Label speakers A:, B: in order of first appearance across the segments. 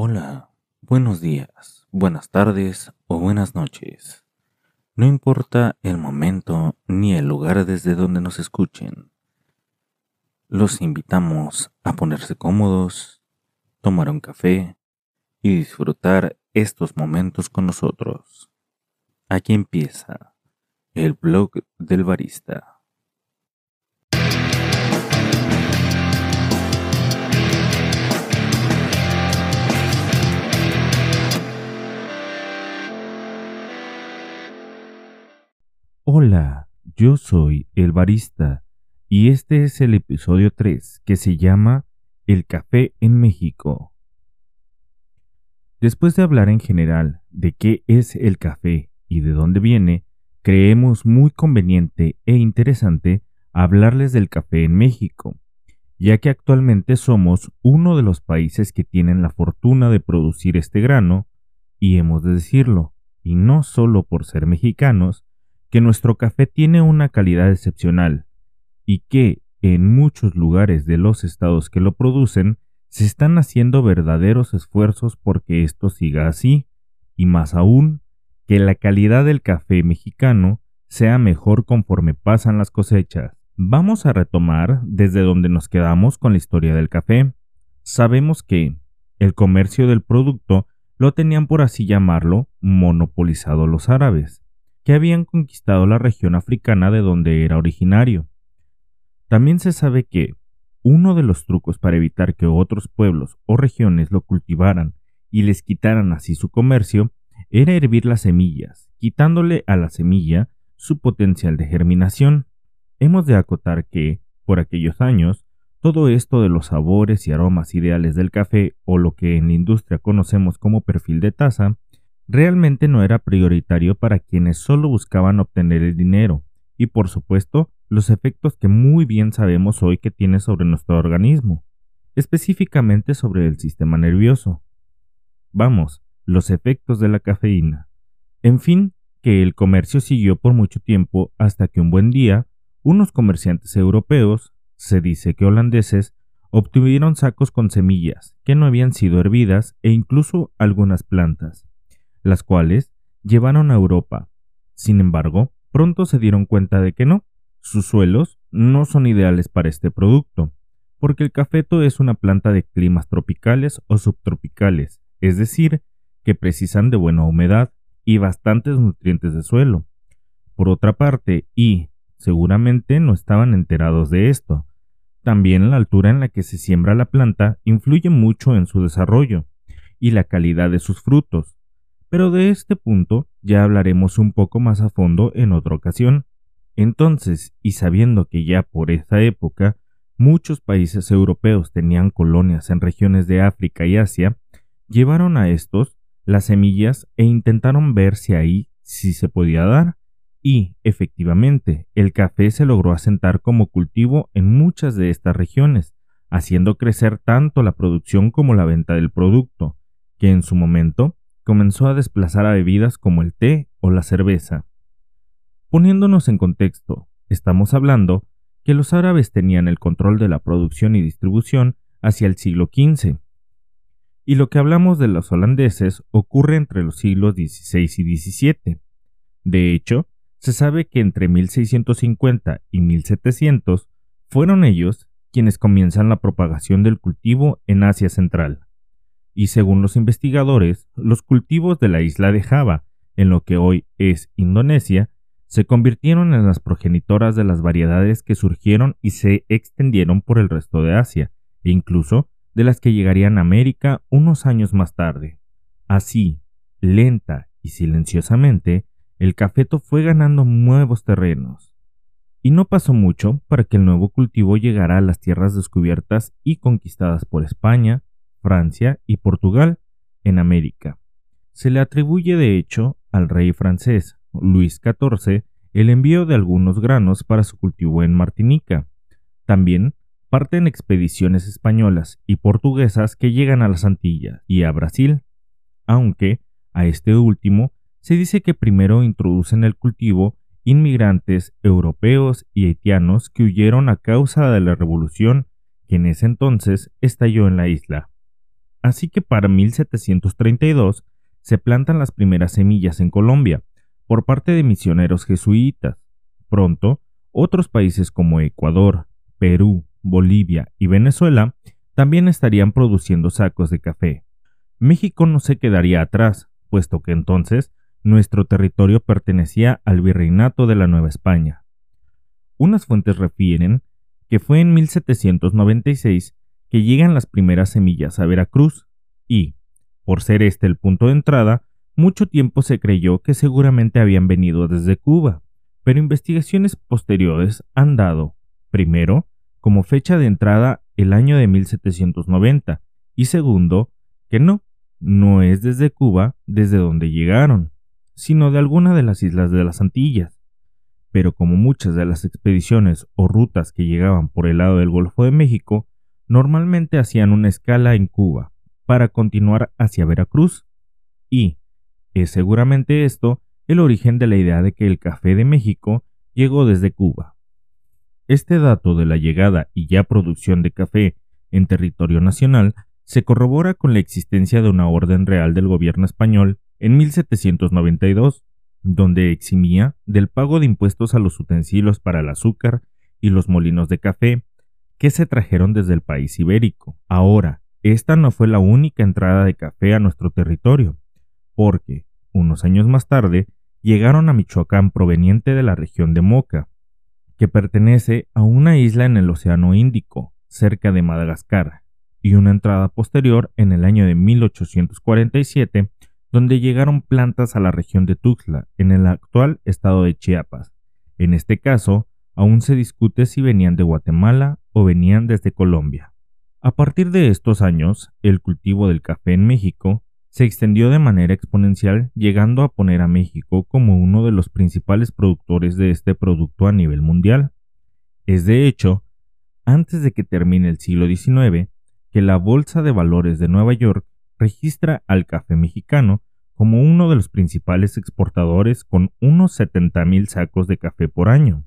A: Hola, buenos días, buenas tardes o buenas noches. No importa el momento ni el lugar desde donde nos escuchen. Los invitamos a ponerse cómodos, tomar un café y disfrutar estos momentos con nosotros. Aquí empieza el blog del barista. Hola, yo soy el barista y este es el episodio 3 que se llama El café en México. Después de hablar en general de qué es el café y de dónde viene, creemos muy conveniente e interesante hablarles del café en México, ya que actualmente somos uno de los países que tienen la fortuna de producir este grano, y hemos de decirlo, y no solo por ser mexicanos, que nuestro café tiene una calidad excepcional y que en muchos lugares de los estados que lo producen se están haciendo verdaderos esfuerzos porque esto siga así, y más aún, que la calidad del café mexicano sea mejor conforme pasan las cosechas. Vamos a retomar desde donde nos quedamos con la historia del café. Sabemos que el comercio del producto lo tenían por así llamarlo monopolizado los árabes, que habían conquistado la región africana de donde era originario. También se sabe que uno de los trucos para evitar que otros pueblos o regiones lo cultivaran y les quitaran así su comercio era hervir las semillas, quitándole a la semilla su potencial de germinación. Hemos de acotar que, por aquellos años, todo esto de los sabores y aromas ideales del café o lo que en la industria conocemos como perfil de taza realmente no era prioritario para quienes solo buscaban obtener el dinero y por supuesto los efectos que muy bien sabemos hoy que tiene sobre nuestro organismo, específicamente sobre el sistema nervioso. Vamos, los efectos de la cafeína. En fin, que el comercio siguió por mucho tiempo hasta que un buen día unos comerciantes europeos, se dice que holandeses, obtuvieron sacos con semillas que no habían sido hervidas e incluso algunas plantas las cuales llevaron a Europa. Sin embargo, pronto se dieron cuenta de que no, sus suelos no son ideales para este producto, porque el cafeto es una planta de climas tropicales o subtropicales, es decir, que precisan de buena humedad y bastantes nutrientes de suelo. Por otra parte, y seguramente no estaban enterados de esto, también la altura en la que se siembra la planta influye mucho en su desarrollo y la calidad de sus frutos, pero de este punto ya hablaremos un poco más a fondo en otra ocasión. Entonces, y sabiendo que ya por esa época muchos países europeos tenían colonias en regiones de África y Asia, llevaron a estos las semillas e intentaron ver si ahí sí se podía dar, y, efectivamente, el café se logró asentar como cultivo en muchas de estas regiones, haciendo crecer tanto la producción como la venta del producto, que en su momento comenzó a desplazar a bebidas como el té o la cerveza. Poniéndonos en contexto, estamos hablando que los árabes tenían el control de la producción y distribución hacia el siglo XV, y lo que hablamos de los holandeses ocurre entre los siglos XVI y XVII. De hecho, se sabe que entre 1650 y 1700 fueron ellos quienes comienzan la propagación del cultivo en Asia Central y según los investigadores, los cultivos de la isla de Java, en lo que hoy es Indonesia, se convirtieron en las progenitoras de las variedades que surgieron y se extendieron por el resto de Asia, e incluso de las que llegarían a América unos años más tarde. Así, lenta y silenciosamente, el cafeto fue ganando nuevos terrenos. Y no pasó mucho para que el nuevo cultivo llegara a las tierras descubiertas y conquistadas por España, Francia y Portugal en América. Se le atribuye de hecho al rey francés Luis XIV el envío de algunos granos para su cultivo en Martinica. También parten expediciones españolas y portuguesas que llegan a las Antillas y a Brasil, aunque a este último se dice que primero introducen el cultivo inmigrantes europeos y haitianos que huyeron a causa de la revolución que en ese entonces estalló en la isla. Así que para 1732 se plantan las primeras semillas en Colombia por parte de misioneros jesuitas. Pronto, otros países como Ecuador, Perú, Bolivia y Venezuela también estarían produciendo sacos de café. México no se quedaría atrás, puesto que entonces nuestro territorio pertenecía al virreinato de la Nueva España. Unas fuentes refieren que fue en 1796 que llegan las primeras semillas a Veracruz y, por ser este el punto de entrada, mucho tiempo se creyó que seguramente habían venido desde Cuba, pero investigaciones posteriores han dado, primero, como fecha de entrada el año de 1790 y segundo, que no, no es desde Cuba desde donde llegaron, sino de alguna de las islas de las Antillas. Pero como muchas de las expediciones o rutas que llegaban por el lado del Golfo de México, normalmente hacían una escala en Cuba para continuar hacia Veracruz. Y es seguramente esto el origen de la idea de que el café de México llegó desde Cuba. Este dato de la llegada y ya producción de café en territorio nacional se corrobora con la existencia de una orden real del gobierno español en 1792, donde eximía del pago de impuestos a los utensilios para el azúcar y los molinos de café que se trajeron desde el país ibérico. Ahora, esta no fue la única entrada de café a nuestro territorio, porque, unos años más tarde, llegaron a Michoacán proveniente de la región de Moca, que pertenece a una isla en el Océano Índico, cerca de Madagascar, y una entrada posterior en el año de 1847, donde llegaron plantas a la región de Tuxtla, en el actual estado de Chiapas. En este caso, aún se discute si venían de Guatemala venían desde Colombia. A partir de estos años, el cultivo del café en México se extendió de manera exponencial, llegando a poner a México como uno de los principales productores de este producto a nivel mundial. Es de hecho, antes de que termine el siglo XIX, que la Bolsa de Valores de Nueva York registra al café mexicano como uno de los principales exportadores con unos 70.000 sacos de café por año.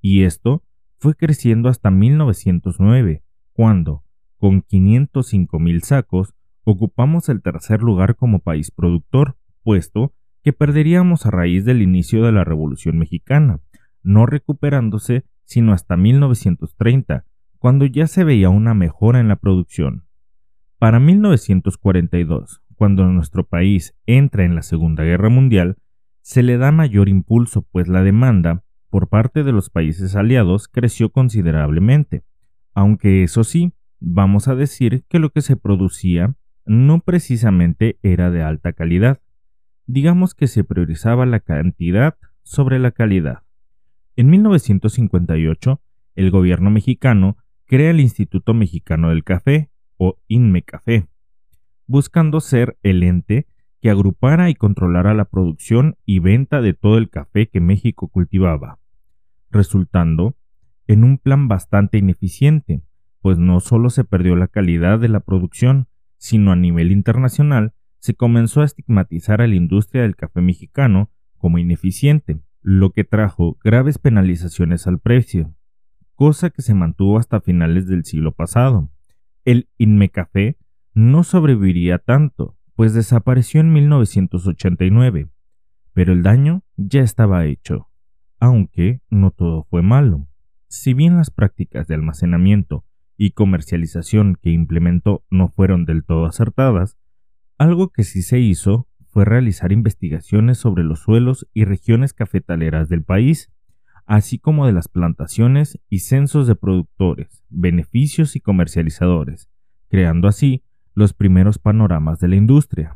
A: Y esto fue creciendo hasta 1909, cuando, con 505.000 sacos, ocupamos el tercer lugar como país productor, puesto que perderíamos a raíz del inicio de la Revolución Mexicana, no recuperándose sino hasta 1930, cuando ya se veía una mejora en la producción. Para 1942, cuando nuestro país entra en la Segunda Guerra Mundial, se le da mayor impulso pues la demanda por parte de los países aliados creció considerablemente, aunque eso sí, vamos a decir que lo que se producía no precisamente era de alta calidad. Digamos que se priorizaba la cantidad sobre la calidad. En 1958, el gobierno mexicano crea el Instituto Mexicano del Café, o INMECAFé, buscando ser el ente que agrupara y controlara la producción y venta de todo el café que México cultivaba, resultando en un plan bastante ineficiente, pues no solo se perdió la calidad de la producción, sino a nivel internacional se comenzó a estigmatizar a la industria del café mexicano como ineficiente, lo que trajo graves penalizaciones al precio cosa que se mantuvo hasta finales del siglo pasado. El Inmecafé no sobreviviría tanto, pues desapareció en 1989, pero el daño ya estaba hecho, aunque no todo fue malo. Si bien las prácticas de almacenamiento y comercialización que implementó no fueron del todo acertadas, algo que sí se hizo fue realizar investigaciones sobre los suelos y regiones cafetaleras del país, así como de las plantaciones y censos de productores, beneficios y comercializadores, creando así los primeros panoramas de la industria.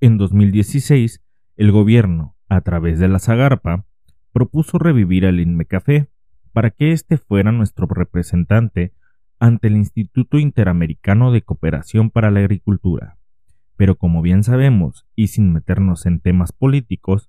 A: En 2016, el gobierno, a través de la Zagarpa, propuso revivir al INMECAFé para que éste fuera nuestro representante ante el Instituto Interamericano de Cooperación para la Agricultura. Pero como bien sabemos, y sin meternos en temas políticos,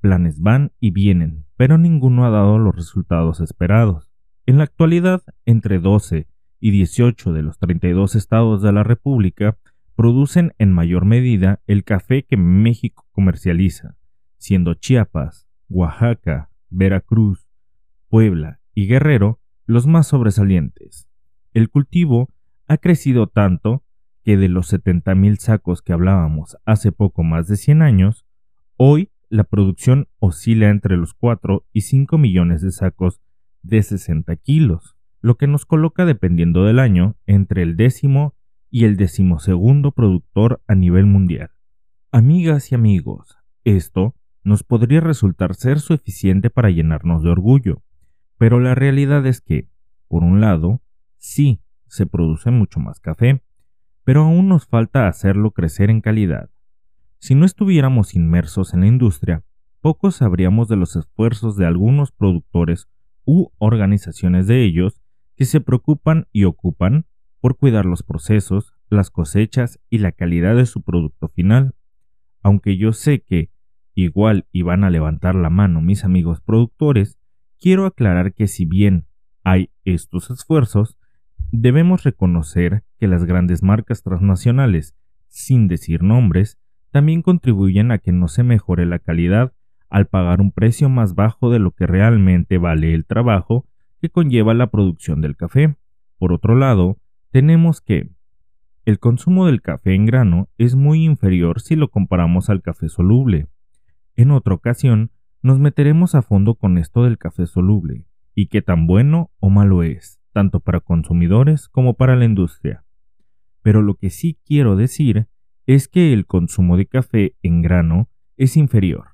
A: planes van y vienen, pero ninguno ha dado los resultados esperados. En la actualidad, entre 12 y 18 de los 32 estados de la República producen en mayor medida el café que México comercializa, siendo Chiapas, Oaxaca, Veracruz, Puebla y Guerrero los más sobresalientes. El cultivo ha crecido tanto que de los 70.000 sacos que hablábamos hace poco más de 100 años, hoy la producción oscila entre los 4 y 5 millones de sacos de 60 kilos, lo que nos coloca dependiendo del año entre el décimo y el decimosegundo productor a nivel mundial. Amigas y amigos, esto nos podría resultar ser suficiente para llenarnos de orgullo, pero la realidad es que, por un lado, sí se produce mucho más café, pero aún nos falta hacerlo crecer en calidad. Si no estuviéramos inmersos en la industria, poco sabríamos de los esfuerzos de algunos productores u organizaciones de ellos que se preocupan y ocupan por cuidar los procesos, las cosechas y la calidad de su producto final. Aunque yo sé que igual iban a levantar la mano mis amigos productores, quiero aclarar que si bien hay estos esfuerzos, debemos reconocer que las grandes marcas transnacionales, sin decir nombres, también contribuyen a que no se mejore la calidad al pagar un precio más bajo de lo que realmente vale el trabajo que conlleva la producción del café. Por otro lado, tenemos que el consumo del café en grano es muy inferior si lo comparamos al café soluble. En otra ocasión, nos meteremos a fondo con esto del café soluble y qué tan bueno o malo es, tanto para consumidores como para la industria. Pero lo que sí quiero decir es que el consumo de café en grano es inferior.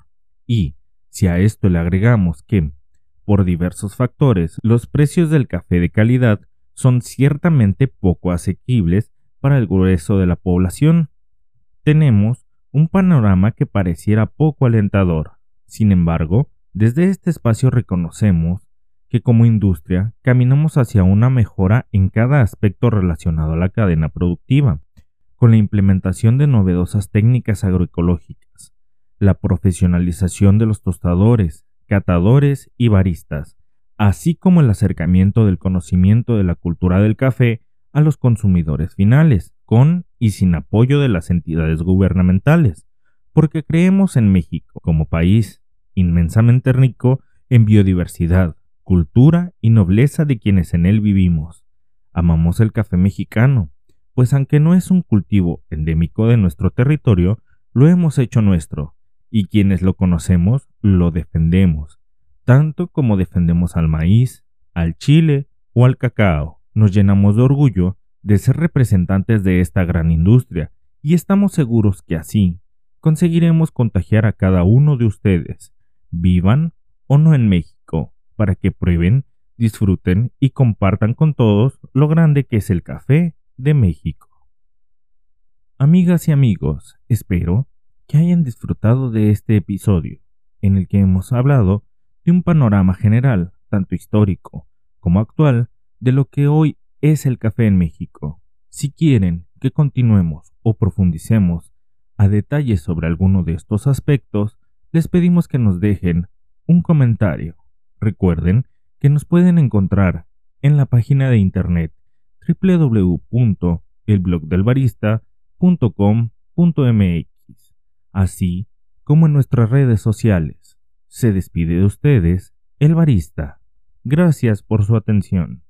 A: Y, si a esto le agregamos que, por diversos factores, los precios del café de calidad son ciertamente poco asequibles para el grueso de la población, tenemos un panorama que pareciera poco alentador. Sin embargo, desde este espacio reconocemos que como industria caminamos hacia una mejora en cada aspecto relacionado a la cadena productiva, con la implementación de novedosas técnicas agroecológicas, la profesionalización de los tostadores, catadores y baristas, así como el acercamiento del conocimiento de la cultura del café a los consumidores finales, con y sin apoyo de las entidades gubernamentales, porque creemos en México como país inmensamente rico en biodiversidad, cultura y nobleza de quienes en él vivimos. Amamos el café mexicano, pues aunque no es un cultivo endémico de nuestro territorio, lo hemos hecho nuestro, y quienes lo conocemos lo defendemos, tanto como defendemos al maíz, al chile o al cacao. Nos llenamos de orgullo de ser representantes de esta gran industria y estamos seguros que así conseguiremos contagiar a cada uno de ustedes, vivan o no en México, para que prueben, disfruten y compartan con todos lo grande que es el café de México. Amigas y amigos, espero que hayan disfrutado de este episodio, en el que hemos hablado de un panorama general, tanto histórico como actual, de lo que hoy es el café en México. Si quieren que continuemos o profundicemos a detalle sobre alguno de estos aspectos, les pedimos que nos dejen un comentario Recuerden que nos pueden encontrar en la página de internet www.elblogdelbarista.com.mx, así como en nuestras redes sociales. Se despide de ustedes el barista. Gracias por su atención.